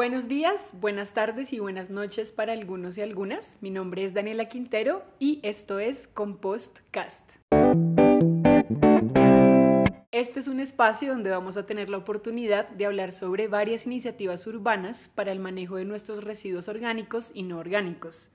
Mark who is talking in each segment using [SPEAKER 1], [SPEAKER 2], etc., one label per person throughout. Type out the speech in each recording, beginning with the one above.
[SPEAKER 1] Buenos días, buenas tardes y buenas noches para algunos y algunas. Mi nombre es Daniela Quintero y esto es Compost Cast. Este es un espacio donde vamos a tener la oportunidad de hablar sobre varias iniciativas urbanas para el manejo de nuestros residuos orgánicos y no orgánicos.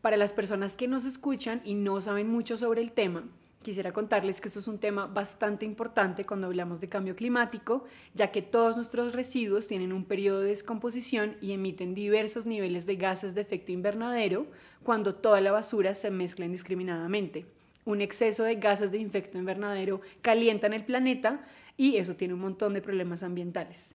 [SPEAKER 1] Para las personas que nos escuchan y no saben mucho sobre el tema, quisiera contarles que esto es un tema bastante importante cuando hablamos de cambio climático, ya que todos nuestros residuos tienen un periodo de descomposición y emiten diversos niveles de gases de efecto invernadero cuando toda la basura se mezcla indiscriminadamente. Un exceso de gases de efecto invernadero calientan el planeta y eso tiene un montón de problemas ambientales.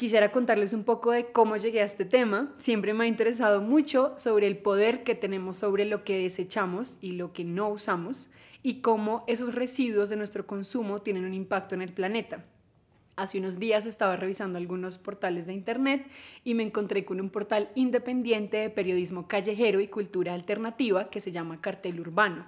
[SPEAKER 1] Quisiera contarles un poco de cómo llegué a este tema. Siempre me ha interesado mucho sobre el poder que tenemos sobre lo que desechamos y lo que no usamos y cómo esos residuos de nuestro consumo tienen un impacto en el planeta. Hace unos días estaba revisando algunos portales de internet y me encontré con un portal independiente de periodismo callejero y cultura alternativa que se llama Cartel Urbano.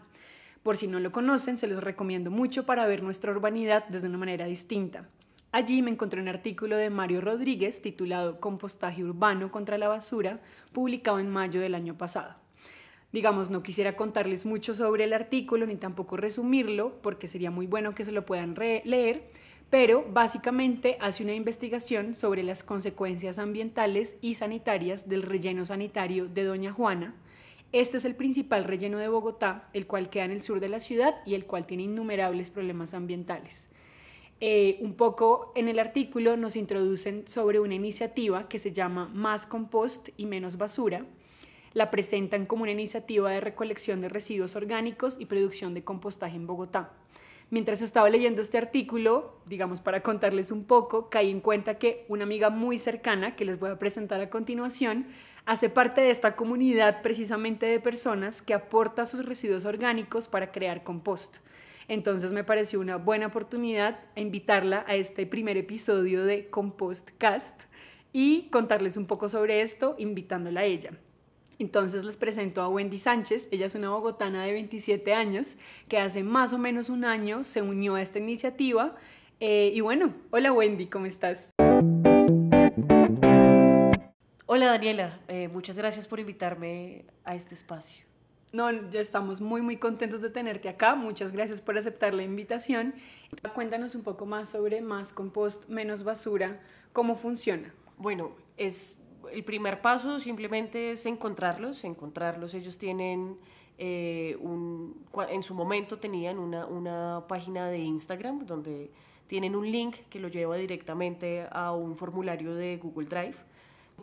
[SPEAKER 1] Por si no lo conocen, se los recomiendo mucho para ver nuestra urbanidad desde una manera distinta. Allí me encontré un artículo de Mario Rodríguez titulado Compostaje urbano contra la basura, publicado en mayo del año pasado. Digamos, no quisiera contarles mucho sobre el artículo ni tampoco resumirlo, porque sería muy bueno que se lo puedan leer, pero básicamente hace una investigación sobre las consecuencias ambientales y sanitarias del relleno sanitario de Doña Juana. Este es el principal relleno de Bogotá, el cual queda en el sur de la ciudad y el cual tiene innumerables problemas ambientales. Eh, un poco en el artículo nos introducen sobre una iniciativa que se llama Más Compost y Menos Basura. La presentan como una iniciativa de recolección de residuos orgánicos y producción de compostaje en Bogotá. Mientras estaba leyendo este artículo, digamos para contarles un poco, caí en cuenta que una amiga muy cercana, que les voy a presentar a continuación, hace parte de esta comunidad precisamente de personas que aporta sus residuos orgánicos para crear compost. Entonces me pareció una buena oportunidad invitarla a este primer episodio de Compostcast y contarles un poco sobre esto, invitándola a ella. Entonces les presento a Wendy Sánchez, ella es una bogotana de 27 años que hace más o menos un año se unió a esta iniciativa. Eh, y bueno, hola Wendy, ¿cómo estás?
[SPEAKER 2] Hola Daniela, eh, muchas gracias por invitarme a este espacio.
[SPEAKER 1] No, ya estamos muy, muy contentos de tenerte acá. Muchas gracias por aceptar la invitación. Cuéntanos un poco más sobre Más Compost, Menos Basura. ¿Cómo funciona?
[SPEAKER 2] Bueno, es el primer paso simplemente es encontrarlos, encontrarlos. Ellos tienen eh, un, en su momento tenían una, una página de Instagram donde tienen un link que lo lleva directamente a un formulario de Google Drive.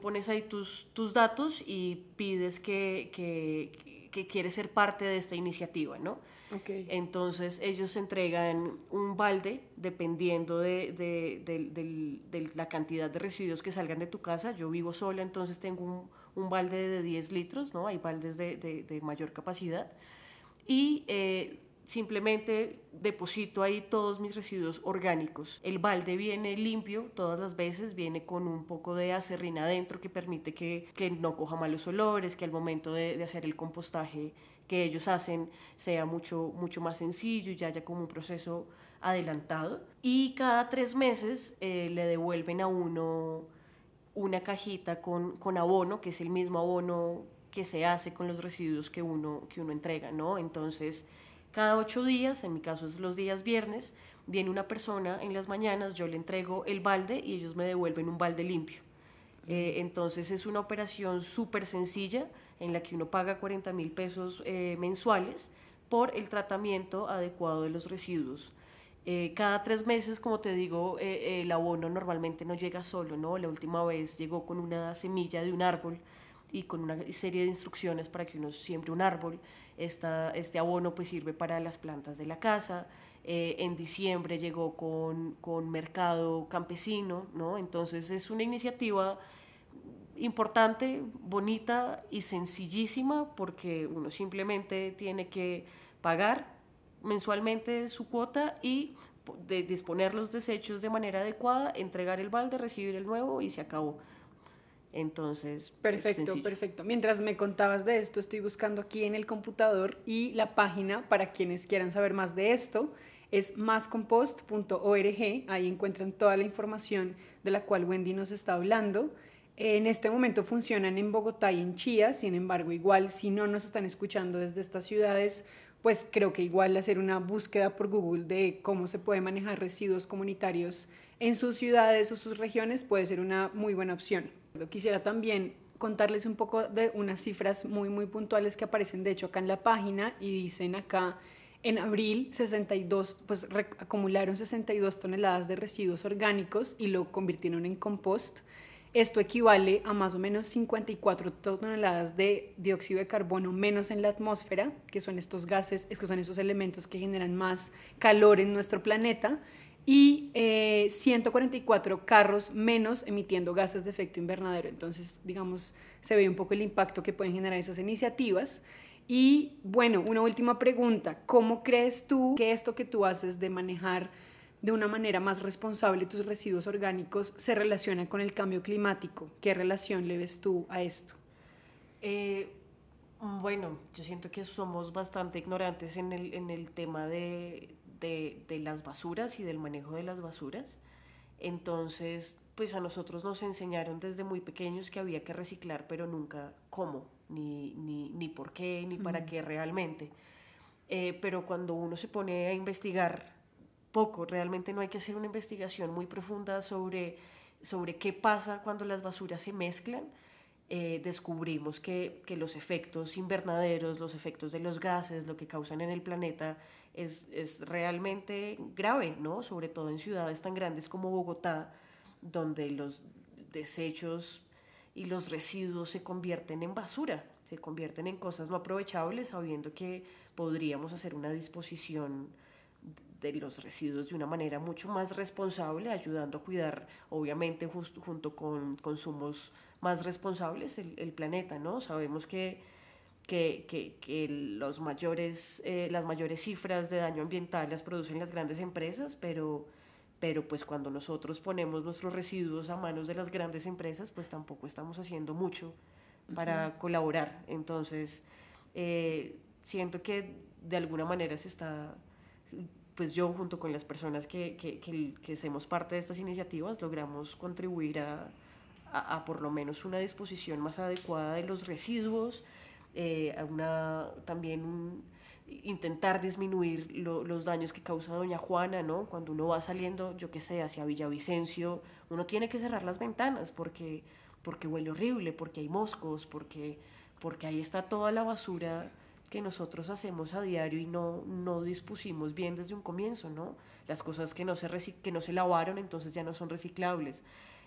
[SPEAKER 2] Pones ahí tus, tus datos y pides que, que que quiere ser parte de esta iniciativa, ¿no? Okay. Entonces ellos entregan un balde dependiendo de, de, la cantidad de residuos que salgan de tu casa. Yo vivo sola, entonces tengo un, un balde de 10 litros, ¿no? Hay baldes de, mayor capacidad. Y eh, simplemente deposito ahí todos mis residuos orgánicos. El balde viene limpio todas las veces, viene con un poco de acerrina adentro que permite que, que no coja malos olores, que al momento de, hacer el compostaje que ellos hacen sea mucho, mucho más sencillo y ya haya como un proceso adelantado. Y cada tres meses eh, le devuelven a uno una cajita con, con abono, que es el mismo abono que se hace con los residuos que uno, que uno entrega, ¿no? Entonces, cada ocho días, en mi caso es los días viernes, viene una persona en las mañanas, yo le entrego el balde y ellos me devuelven un balde limpio. Eh, entonces es una operación súper sencilla en la que uno paga 40 mil pesos eh, mensuales por el tratamiento adecuado de los residuos. Eh, cada tres meses, como te digo, el abono normalmente no llega solo, ¿no? La última vez llegó con una semilla de un árbol y con una serie de instrucciones para que uno siembre un árbol. Esta, este abono pues sirve para las plantas de la casa. Eh, en diciembre llegó con, con mercado campesino, ¿no? Entonces es una iniciativa importante, bonita y sencillísima porque uno simplemente tiene que pagar mensualmente su cuota y de disponer los desechos de manera adecuada, entregar el balde, recibir el nuevo y se acabó. Entonces,
[SPEAKER 1] perfecto, perfecto. Mientras me contabas de esto, estoy buscando aquí en el computador y la página para quienes quieran saber más de esto es mascompost.org. Ahí encuentran toda la información de la cual Wendy nos está hablando. En este momento funcionan en Bogotá y en Chía, sin embargo, igual si no nos están escuchando desde estas ciudades, pues creo que igual hacer una búsqueda por Google de cómo se puede manejar residuos comunitarios en sus ciudades o sus regiones puede ser una muy buena opción. Quisiera también contarles un poco de unas cifras muy, muy puntuales que aparecen de hecho acá en la página y dicen acá en abril 62, pues acumularon 62 toneladas de residuos orgánicos y lo convirtieron en compost. Esto equivale a más o menos 54 toneladas de dióxido de carbono menos en la atmósfera, que son estos gases, que son esos elementos que generan más calor en nuestro planeta y 144 eh, carros menos emitiendo gases de efecto invernadero. Entonces, digamos, se ve un poco el impacto que pueden generar esas iniciativas. Y bueno, una última pregunta, ¿cómo crees tú que esto que tú haces de manejar de una manera más responsable tus residuos orgánicos se relaciona con el cambio climático? ¿Qué relación le ves tú a esto?
[SPEAKER 2] Eh, bueno, yo siento que somos bastante ignorantes en el, en el tema de, de, las basuras y del manejo de las basuras. Entonces, pues a nosotros nos enseñaron desde muy pequeños que había que reciclar, pero nunca cómo, ni, ni, ni por qué, ni para qué realmente. Eh, pero cuando uno se pone a investigar poco, realmente no hay que hacer una investigación muy profunda sobre, sobre qué pasa cuando las basuras se mezclan, eh, descubrimos que, que, los efectos invernaderos, los efectos de los gases, lo que causan en el planeta, es, es, realmente grave, ¿no? Sobre todo en ciudades tan grandes como Bogotá, donde los desechos y los residuos se convierten en basura, se convierten en cosas no aprovechables, sabiendo que podríamos hacer una disposición de los residuos de una manera mucho más responsable, ayudando a cuidar, obviamente, junto con consumos más responsables el, el planeta, ¿no? Sabemos que, que, que, que los mayores, eh, las mayores cifras de daño ambiental las producen las grandes empresas, pero, pero pues cuando nosotros ponemos nuestros residuos a manos de las grandes empresas, pues tampoco estamos haciendo mucho para colaborar. Entonces, eh, siento que de alguna manera se está, pues yo junto con las personas que, que, que, que hacemos parte de estas iniciativas, logramos contribuir a a, por lo menos una disposición más adecuada de los residuos, eh, a una, también intentar disminuir los daños que causa doña Juana, ¿no? Cuando uno va saliendo, yo qué sé, hacia Villavicencio, uno tiene que cerrar las ventanas porque, porque huele horrible, porque hay moscos, porque, porque ahí está toda la basura que nosotros hacemos a diario y no, no dispusimos bien desde un comienzo, ¿no? Las cosas que no, se que no se lavaron entonces ya no son reciclables.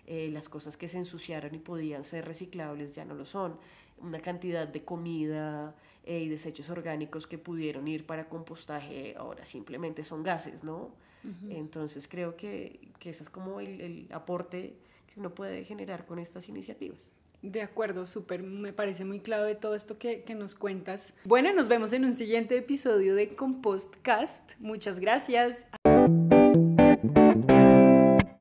[SPEAKER 2] Eh, las cosas que se ensuciaron y podían ser reciclables ya no lo son, una cantidad de comida eh, y desechos orgánicos que pudieron ir para compostaje ahora simplemente son gases, ¿no? Entonces creo que, que ese es como el, el aporte que uno puede generar con estas iniciativas.
[SPEAKER 1] De acuerdo, súper, me parece muy clave todo esto que, que, nos cuentas. Bueno, nos vemos en un siguiente episodio de Compostcast. Muchas gracias.